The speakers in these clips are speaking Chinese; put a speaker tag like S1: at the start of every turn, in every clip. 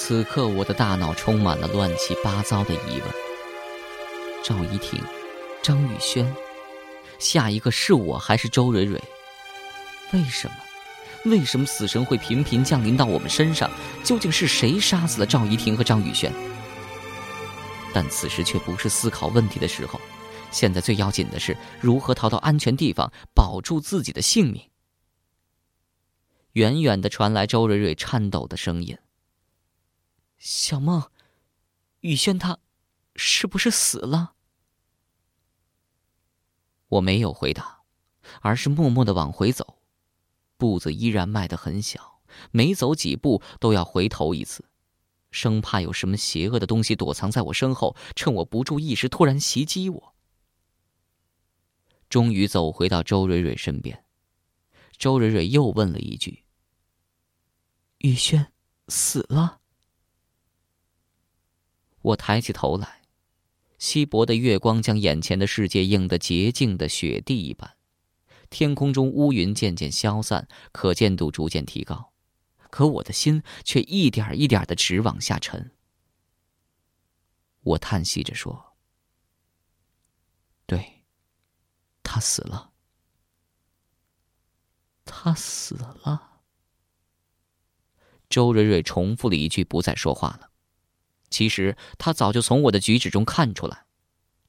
S1: 此刻我的大脑充满了乱七八糟的疑问：赵一婷、张宇轩，下一个是我还是周蕊蕊？为什么？为什么死神会频频降临到我们身上？究竟是谁杀死了赵一婷和张宇轩？但此时却不是思考问题的时候，现在最要紧的是如何逃到安全地方，保住自己的性命。远远的传来周蕊蕊颤抖的声音：“小梦，宇轩他，是不是死了？”我没有回答，而是默默的往回走，步子依然迈得很小，每走几步都要回头一次。生怕有什么邪恶的东西躲藏在我身后，趁我不注意时突然袭击我。终于走回到周蕊蕊身边，周蕊蕊又问了一句：“宇轩死了？”我抬起头来，稀薄的月光将眼前的世界映得洁净的雪地一般，天空中乌云渐渐消散，可见度逐渐提高。可我的心却一点一点的直往下沉。我叹息着说：“对，他死了，他死了。”周蕊蕊重复了一句，不再说话了。其实他早就从我的举止中看出来，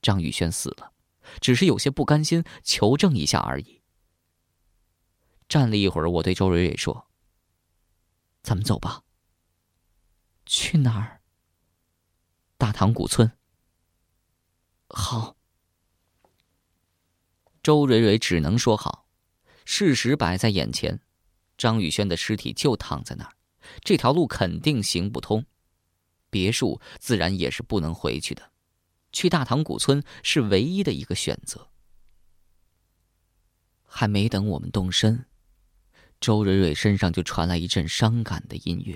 S1: 张宇轩死了，只是有些不甘心，求证一下而已。站了一会儿，我对周蕊蕊说。咱们走吧。去哪儿？大塘古村。好。周蕊蕊只能说好。事实摆在眼前，张宇轩的尸体就躺在那儿，这条路肯定行不通，别墅自然也是不能回去的，去大唐古村是唯一的一个选择。还没等我们动身。周蕊蕊身上就传来一阵伤感的音乐，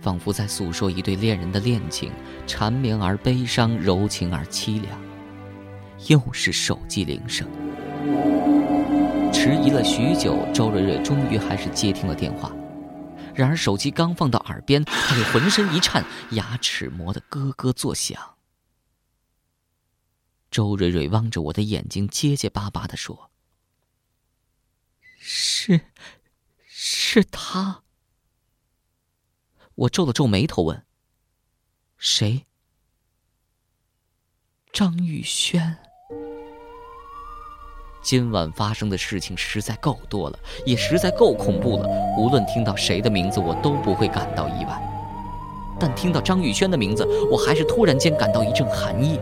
S1: 仿佛在诉说一对恋人的恋情，缠绵而悲伤，柔情而凄凉。又是手机铃声，迟疑了许久，周蕊蕊终于还是接听了电话。然而手机刚放到耳边，他就浑身一颤，牙齿磨得咯咯作响。周蕊蕊望着我的眼睛，结结巴巴地说：“是。”是他。我皱了皱眉头问：“谁？”张宇轩。今晚发生的事情实在够多了，也实在够恐怖了。无论听到谁的名字，我都不会感到意外。但听到张宇轩的名字，我还是突然间感到一阵寒意。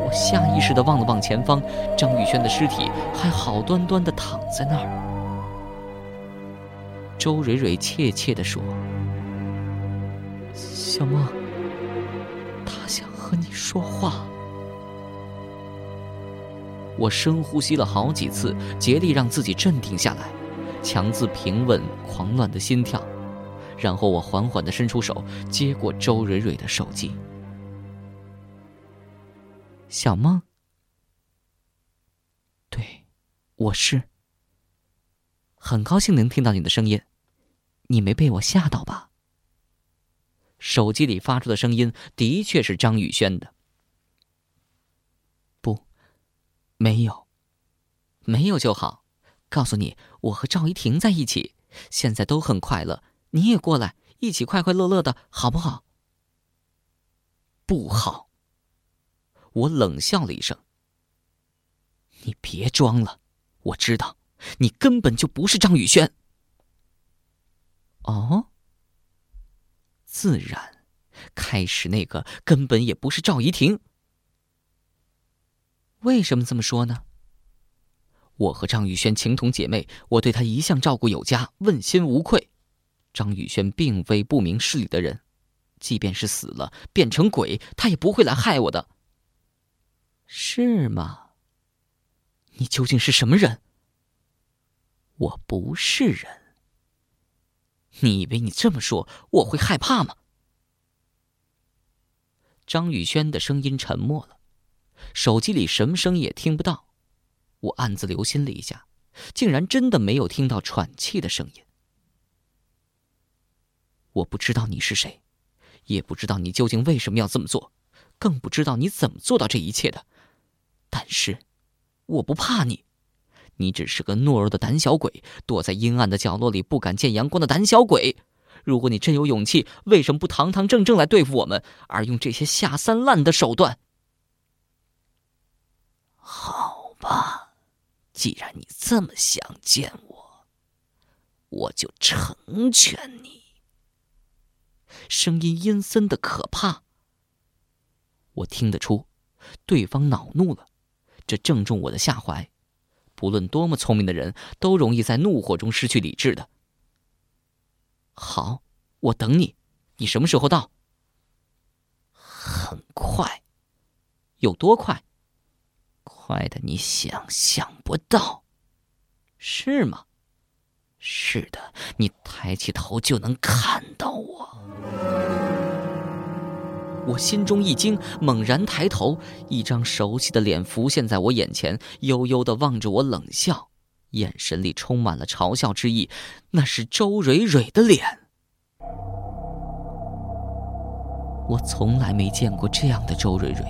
S1: 我下意识的望了望前方，张宇轩的尸体还好端端的躺在那儿。周蕊蕊怯怯地说：“小梦，他想和你说话。”我深呼吸了好几次，竭力让自己镇定下来，强自平稳狂乱的心跳。然后我缓缓地伸出手，接过周蕊蕊的手机。小梦，对，我是。很高兴能听到你的声音。你没被我吓到吧？手机里发出的声音的确是张宇轩的。不，没有，没有就好。告诉你，我和赵一婷在一起，现在都很快乐。你也过来，一起快快乐乐的，好不好？不好。我冷笑了一声。你别装了，我知道，你根本就不是张宇轩。哦，自然，开始那个根本也不是赵怡婷。为什么这么说呢？我和张宇轩情同姐妹，我对她一向照顾有加，问心无愧。张宇轩并非不明事理的人，即便是死了变成鬼，他也不会来害我的。是吗？你究竟是什么人？我不是人。你以为你这么说我会害怕吗？张宇轩的声音沉默了，手机里什么声音也听不到。我暗自留心了一下，竟然真的没有听到喘气的声音。我不知道你是谁，也不知道你究竟为什么要这么做，更不知道你怎么做到这一切的。但是，我不怕你，你只是个懦弱的胆小鬼，躲在阴暗的角落里不敢见阳光的胆小鬼。如果你真有勇气，为什么不堂堂正正来对付我们，而用这些下三滥的手段？
S2: 好吧，既然你这么想见我，我就成全你。
S1: 声音阴森的可怕，我听得出，对方恼怒了，这正中我的下怀。不论多么聪明的人，都容易在怒火中失去理智的。好，我等你。你什么时候到？
S2: 很快。
S1: 有多快？
S2: 坏的你想象不到。
S1: 是吗？
S2: 是的，你抬起头就能看到我。
S1: 我心中一惊，猛然抬头，一张熟悉的脸浮现在我眼前，悠悠的望着我，冷笑。眼神里充满了嘲笑之意，那是周蕊蕊的脸。我从来没见过这样的周蕊蕊，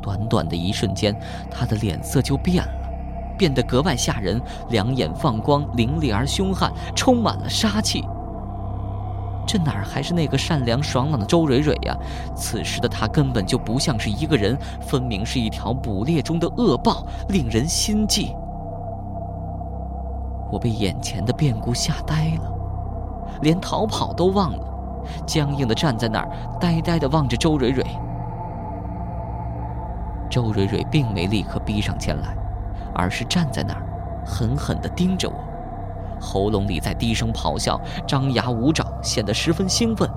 S1: 短短的一瞬间，他的脸色就变了，变得格外吓人，两眼放光，凌厉而凶悍，充满了杀气。这哪儿还是那个善良爽朗的周蕊蕊呀？此时的她根本就不像是一个人，分明是一条捕猎中的恶豹，令人心悸。我被眼前的变故吓呆了，连逃跑都忘了，僵硬的站在那儿，呆呆的望着周蕊蕊。周蕊蕊并没立刻逼上前来，而是站在那儿，狠狠的盯着我，喉咙里在低声咆哮，张牙舞爪，显得十分兴奋。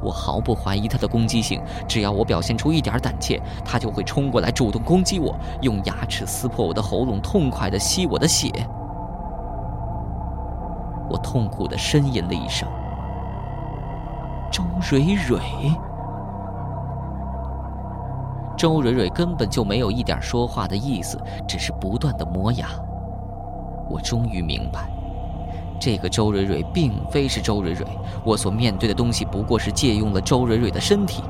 S1: 我毫不怀疑他的攻击性，只要我表现出一点胆怯，他就会冲过来主动攻击我，用牙齿撕破我的喉咙，痛快的吸我的血。我痛苦的呻吟了一声。周蕊蕊，周蕊蕊根本就没有一点说话的意思，只是不断的磨牙。我终于明白，这个周蕊蕊并非是周蕊蕊，我所面对的东西不过是借用了周蕊蕊的身体。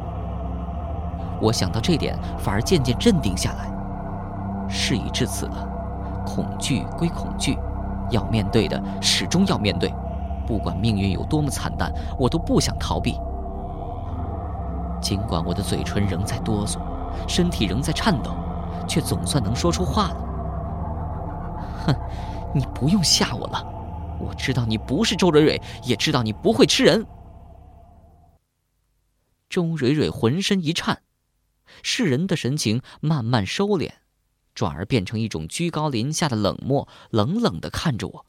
S1: 我想到这点，反而渐渐镇定下来。事已至此了，恐惧归恐惧。要面对的始终要面对，不管命运有多么惨淡，我都不想逃避。尽管我的嘴唇仍在哆嗦，身体仍在颤抖，却总算能说出话了。哼，你不用吓我了，我知道你不是周蕊蕊，也知道你不会吃人。周蕊蕊浑身一颤，世人的神情慢慢收敛。转而变成一种居高临下的冷漠，冷冷的看着我。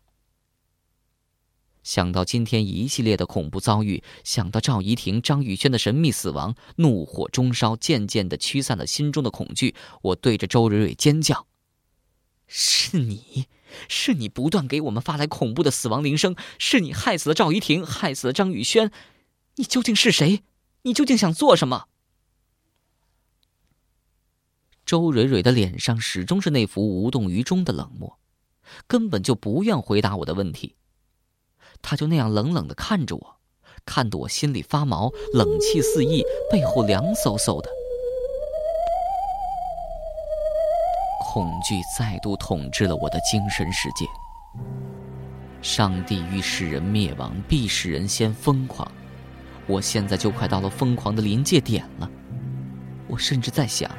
S1: 想到今天一系列的恐怖遭遇，想到赵怡婷、张宇轩的神秘死亡，怒火中烧，渐渐的驱散了心中的恐惧。我对着周蕊蕊尖叫：“是你，是你不断给我们发来恐怖的死亡铃声，是你害死了赵怡婷，害死了张宇轩。你究竟是谁？你究竟想做什么？”周蕊蕊的脸上始终是那副无动于衷的冷漠，根本就不愿回答我的问题。他就那样冷冷的看着我，看得我心里发毛，冷气四溢，背后凉飕飕的。恐惧再度统治了我的精神世界。上帝欲使人灭亡，必使人先疯狂。我现在就快到了疯狂的临界点了。我甚至在想。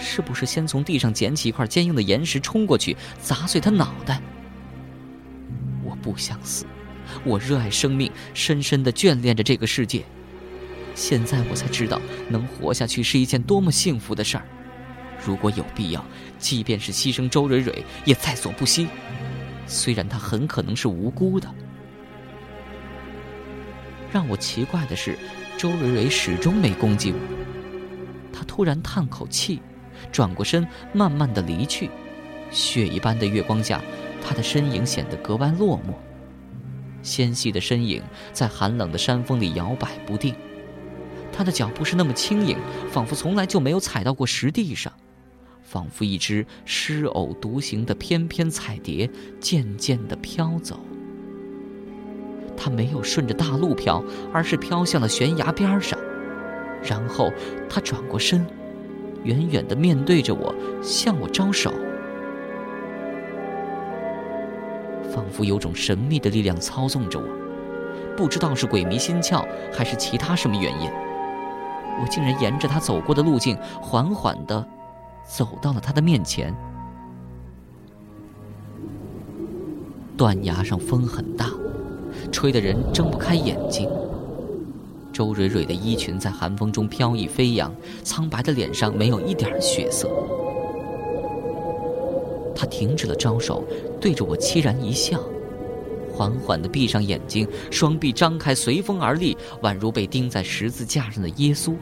S1: 是不是先从地上捡起一块坚硬的岩石冲过去砸碎他脑袋？我不想死，我热爱生命，深深的眷恋着这个世界。现在我才知道，能活下去是一件多么幸福的事儿。如果有必要，即便是牺牲周蕊蕊，也在所不惜。虽然她很可能是无辜的。让我奇怪的是，周蕊蕊始终没攻击我。她突然叹口气。转过身，慢慢的离去。血一般的月光下，他的身影显得格外落寞。纤细的身影在寒冷的山峰里摇摆不定，他的脚步是那么轻盈，仿佛从来就没有踩到过实地上，仿佛一只失偶独行的翩翩彩蝶，渐渐地飘走。他没有顺着大路飘，而是飘向了悬崖边上。然后他转过身，远远的面对着我，向我招手。仿佛有种神秘的力量操纵着我，不知道是鬼迷心窍还是其他什么原因，我竟然沿着他走过的路径，缓缓的走到了他的面前。断崖上风很大，吹得人睁不开眼睛。周蕊蕊的衣裙在寒风中飘逸飞扬，苍白的脸上没有一点血色。他停止了招手，对着我凄然一笑，缓缓的闭上眼睛，双臂张开，随风而立，宛如被钉在十字架上的耶稣。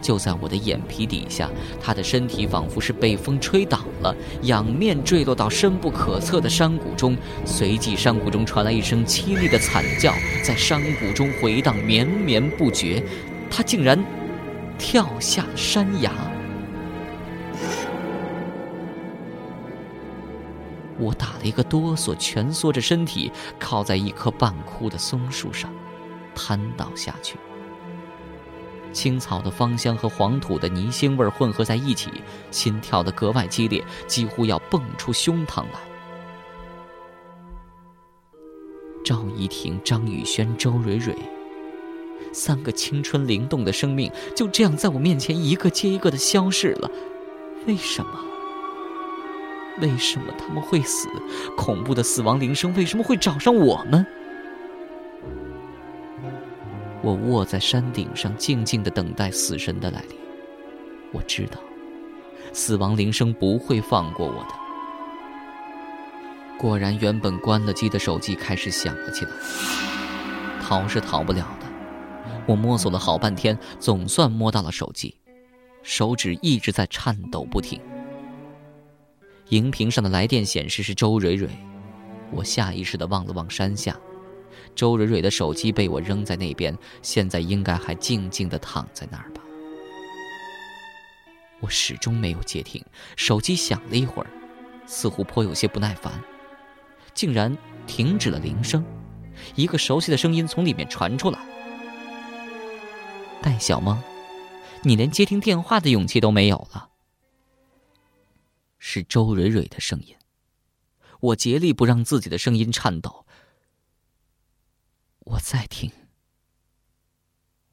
S1: 就在我的眼皮底下，他的身体仿佛是被风吹倒了，仰面坠落到深不可测的山谷中。随即，山谷中传来一声凄厉的惨叫，在山谷中回荡绵绵不绝。他竟然跳下山崖。一个哆嗦，蜷缩着身体，靠在一棵半枯的松树上，瘫倒下去。青草的芳香和黄土的泥腥味混合在一起，心跳得格外激烈，几乎要蹦出胸膛来。赵一婷、张宇轩、周蕊蕊，三个青春灵动的生命就这样在我面前一个接一个的消逝了。为什么？为什么他们会死？恐怖的死亡铃声为什么会找上我们？我卧在山顶上，静静的等待死神的来临。我知道，死亡铃声不会放过我的。果然，原本关了机的手机开始响了起来。逃是逃不了的。我摸索了好半天，总算摸到了手机，手指一直在颤抖不停。荧屏上的来电显示是周蕊蕊，我下意识的望了望山下。周蕊蕊的手机被我扔在那边，现在应该还静静的躺在那儿吧。我始终没有接听，手机响了一会儿，似乎颇有些不耐烦，竟然停止了铃声。一个熟悉的声音从里面传出来：“戴小梦，你连接听电话的勇气都没有了。”是周蕊蕊的声音。我竭力不让自己的声音颤抖。我在听。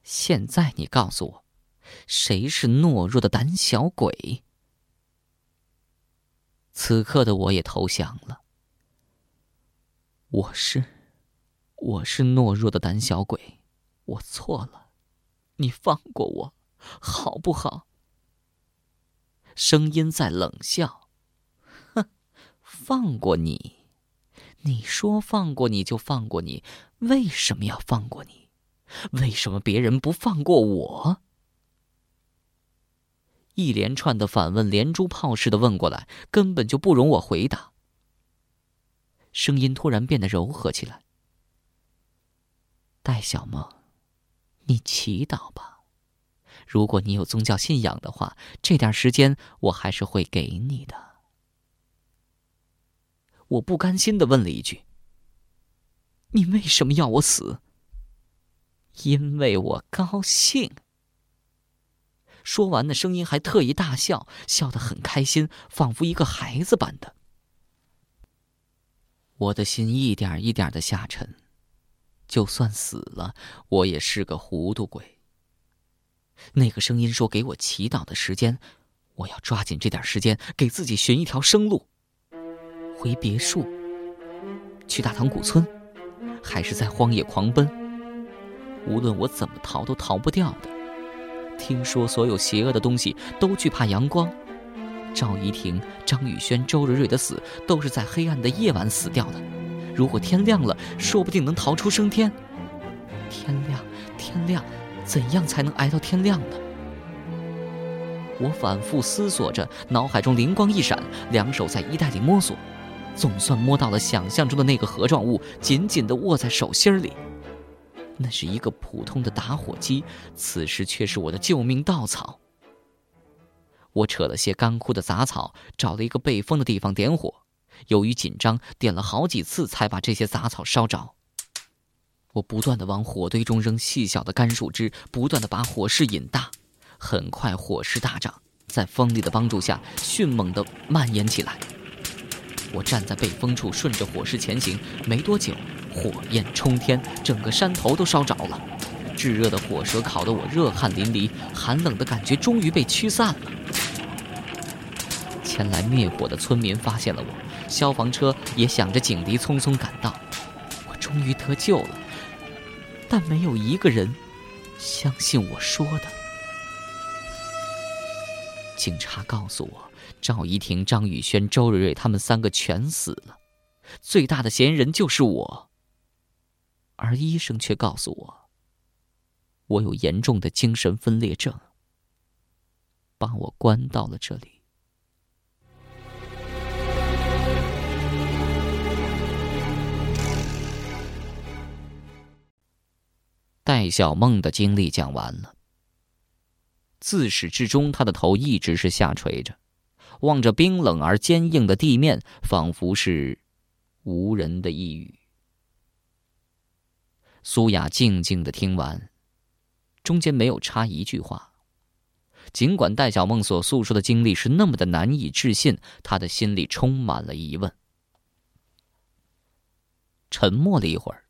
S1: 现在你告诉我，谁是懦弱的胆小鬼？此刻的我也投降了。我是，我是懦弱的胆小鬼，我错了，你放过我，好不好？声音在冷笑，放过你。你说放过你就放过你，为什么要放过你？为什么别人不放过我？一连串的反问，连珠炮似的问过来，根本就不容我回答。声音突然变得柔和起来。戴小梦，你祈祷吧。如果你有宗教信仰的话，这点时间我还是会给你的。我不甘心的问了一句：“你为什么要我死？”因为我高兴。说完，那声音还特意大笑，笑得很开心，仿佛一个孩子般的。我的心一点一点的下沉，就算死了，我也是个糊涂鬼。那个声音说：“给我祈祷的时间，我要抓紧这点时间，给自己寻一条生路。”回别墅，去大唐古村，还是在荒野狂奔？无论我怎么逃，都逃不掉的。听说所有邪恶的东西都惧怕阳光。赵怡婷、张宇轩、周蕊蕊的死都是在黑暗的夜晚死掉的。如果天亮了，说不定能逃出升天。天亮，天亮，怎样才能挨到天亮呢？我反复思索着，脑海中灵光一闪，两手在衣袋里摸索。总算摸到了想象中的那个盒状物，紧紧地握在手心里。那是一个普通的打火机，此时却是我的救命稻草。我扯了些干枯的杂草，找了一个背风的地方点火，由于紧张，点了好几次才把这些杂草烧着。我不断的往火堆中扔细小的干树枝，不断的把火势引大。很快，火势大涨，在风力的帮助下，迅猛的蔓延起来。我站在背风处，顺着火势前行。没多久，火焰冲天，整个山头都烧着了。炙热的火舌烤得我热汗淋漓，寒冷的感觉终于被驱散了。前来灭火的村民发现了我，消防车也响着警笛，匆匆赶到。我终于得救了。但没有一个人相信我说的。警察告诉我，赵怡婷、张宇轩、周蕊蕊他们三个全死了，最大的嫌疑人就是我。而医生却告诉我，我有严重的精神分裂症，把我关到了这里。戴小梦的经历讲完了。自始至终，他的头一直是下垂着，望着冰冷而坚硬的地面，仿佛是无人的呓语。苏雅静静的听完，中间没有插一句话。尽管戴小梦所诉说的经历是那么的难以置信，他的心里充满了疑问。沉默了一会儿，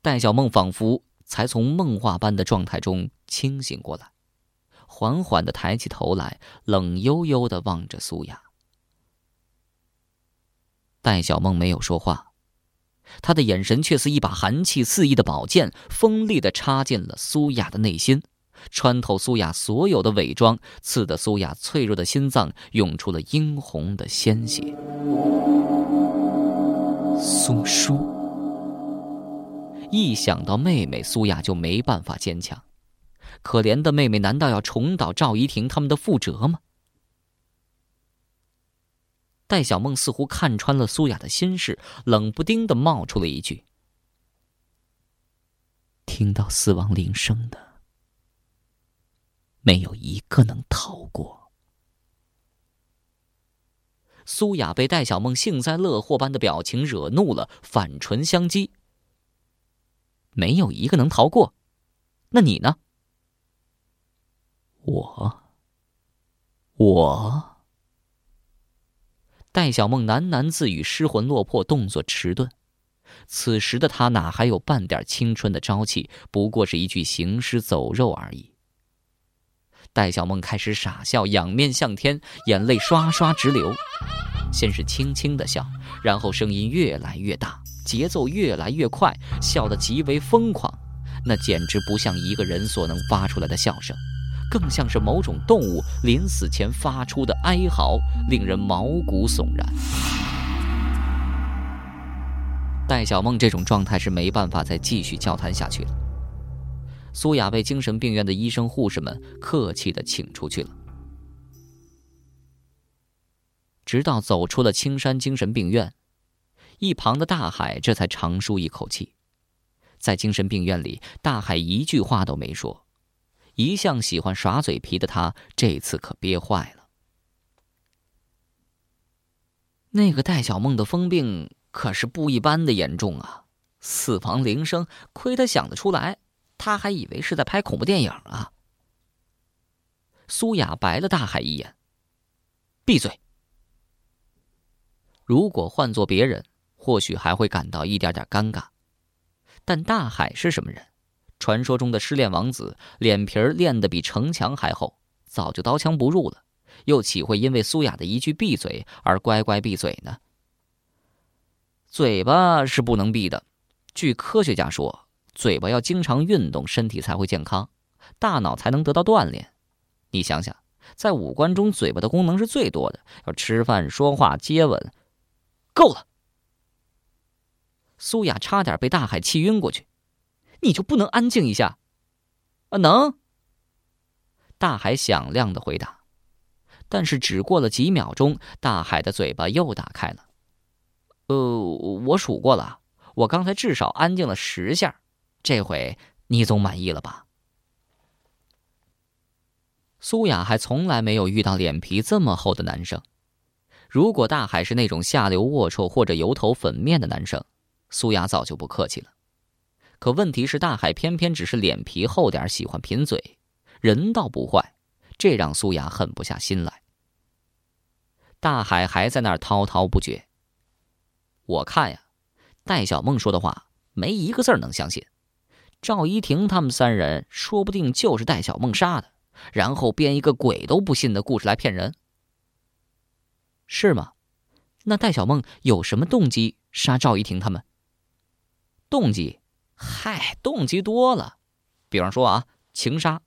S1: 戴小梦仿佛……才从梦话般的状态中清醒过来，缓缓的抬起头来，冷悠悠的望着苏雅。戴小梦没有说话，他的眼神却似一把寒气四溢的宝剑，锋利的插进了苏雅的内心，穿透苏雅所有的伪装，刺得苏雅脆弱的心脏涌出了殷红的鲜血。苏叔。一想到妹妹苏雅，就没办法坚强。可怜的妹妹，难道要重蹈赵怡婷他们的覆辙吗？戴小梦似乎看穿了苏雅的心事，冷不丁的冒出了一句：“听到死亡铃声的，没有一个能逃过。”苏雅被戴小梦幸灾乐祸般的表情惹怒了，反唇相讥。没有一个能逃过，那你呢？我，我。戴小梦喃喃自语，失魂落魄，动作迟钝。此时的他哪还有半点青春的朝气？不过是一具行尸走肉而已。戴小梦开始傻笑，仰面向天，眼泪刷刷直流。先是轻轻的笑，然后声音越来越大。节奏越来越快，笑得极为疯狂，那简直不像一个人所能发出来的笑声，更像是某种动物临死前发出的哀嚎，令人毛骨悚然。戴小梦这种状态是没办法再继续交谈下去了。苏雅被精神病院的医生护士们客气的请出去了，直到走出了青山精神病院。一旁的大海这才长舒一口气，在精神病院里，大海一句话都没说。一向喜欢耍嘴皮的他，这次可憋坏了。那个戴小梦的疯病可是不一般的严重啊！死亡铃声，亏他想得出来，他还以为是在拍恐怖电影啊。苏雅白了大海一眼：“闭嘴！如果换做别人。”或许还会感到一点点尴尬，但大海是什么人？传说中的失恋王子，脸皮儿练得比城墙还厚，早就刀枪不入了，又岂会因为苏雅的一句“闭嘴”而乖乖闭嘴呢？嘴巴是不能闭的，据科学家说，嘴巴要经常运动，身体才会健康，大脑才能得到锻炼。你想想，在五官中，嘴巴的功能是最多的，要吃饭、说话、接吻，够了。苏雅差点被大海气晕过去，你就不能安静一下？啊，能。大海响亮的回答，但是只过了几秒钟，大海的嘴巴又打开了。呃，我数过了，我刚才至少安静了十下，这回你总满意了吧？苏雅还从来没有遇到脸皮这么厚的男生。如果大海是那种下流龌龊或者油头粉面的男生，苏雅早就不客气了。可问题是，大海偏偏只是脸皮厚点，喜欢贫嘴，人倒不坏，这让苏雅狠不下心来。大海还在那儿滔滔不绝。我看呀，戴小梦说的话没一个字能相信。赵一婷他们三人说不定就是戴小梦杀的，然后编一个鬼都不信的故事来骗人，是吗？那戴小梦有什么动机杀赵一婷他们？动机？嗨，动机多了。比方说啊，情杀，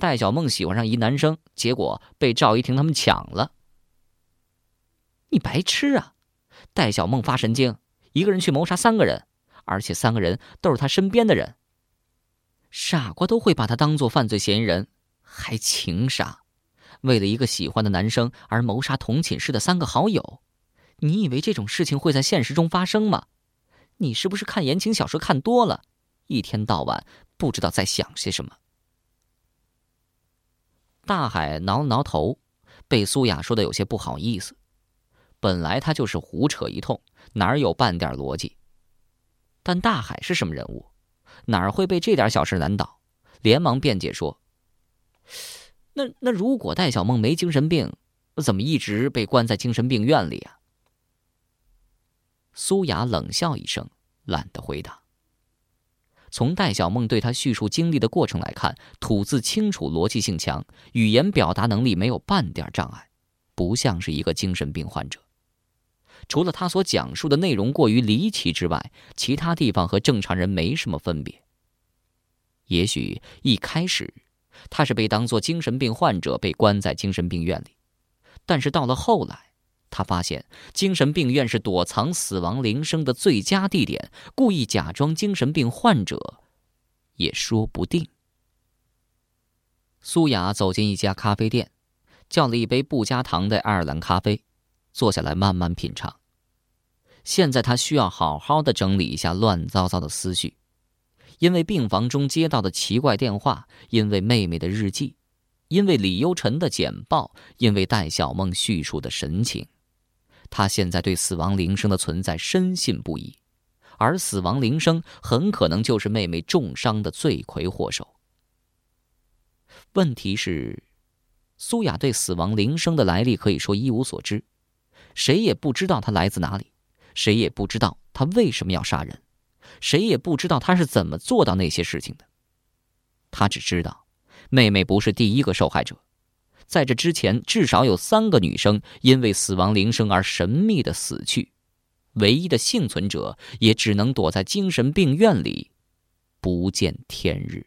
S1: 戴小梦喜欢上一男生，结果被赵一婷他们抢了。你白痴啊！戴小梦发神经，一个人去谋杀三个人，而且三个人都是他身边的人。傻瓜都会把他当做犯罪嫌疑人，还情杀，为了一个喜欢的男生而谋杀同寝室的三个好友，你以为这种事情会在现实中发生吗？你是不是看言情小说看多了，一天到晚不知道在想些什么？大海挠了挠头，被苏雅说的有些不好意思。本来他就是胡扯一通，哪有半点逻辑？但大海是什么人物？哪会被这点小事难倒？连忙辩解说：“那那如果戴小梦没精神病，怎么一直被关在精神病院里啊？”苏雅冷笑一声，懒得回答。从戴小梦对他叙述经历的过程来看，吐字清楚，逻辑性强，语言表达能力没有半点障碍，不像是一个精神病患者。除了他所讲述的内容过于离奇之外，其他地方和正常人没什么分别。也许一开始，他是被当作精神病患者被关在精神病院里，但是到了后来，他发现精神病院是躲藏死亡铃声的最佳地点，故意假装精神病患者，也说不定。苏雅走进一家咖啡店，叫了一杯不加糖的爱尔兰咖啡。坐下来慢慢品尝。现在他需要好好的整理一下乱糟糟的思绪，因为病房中接到的奇怪电话，因为妹妹的日记，因为李优辰的简报，因为戴小梦叙述的神情，他现在对死亡铃声的存在深信不疑，而死亡铃声很可能就是妹妹重伤的罪魁祸首。问题是，苏雅对死亡铃声的来历可以说一无所知。谁也不知道他来自哪里，谁也不知道他为什么要杀人，谁也不知道他是怎么做到那些事情的。他只知道，妹妹不是第一个受害者，在这之前至少有三个女生因为死亡铃声而神秘的死去，唯一的幸存者也只能躲在精神病院里，不见天日。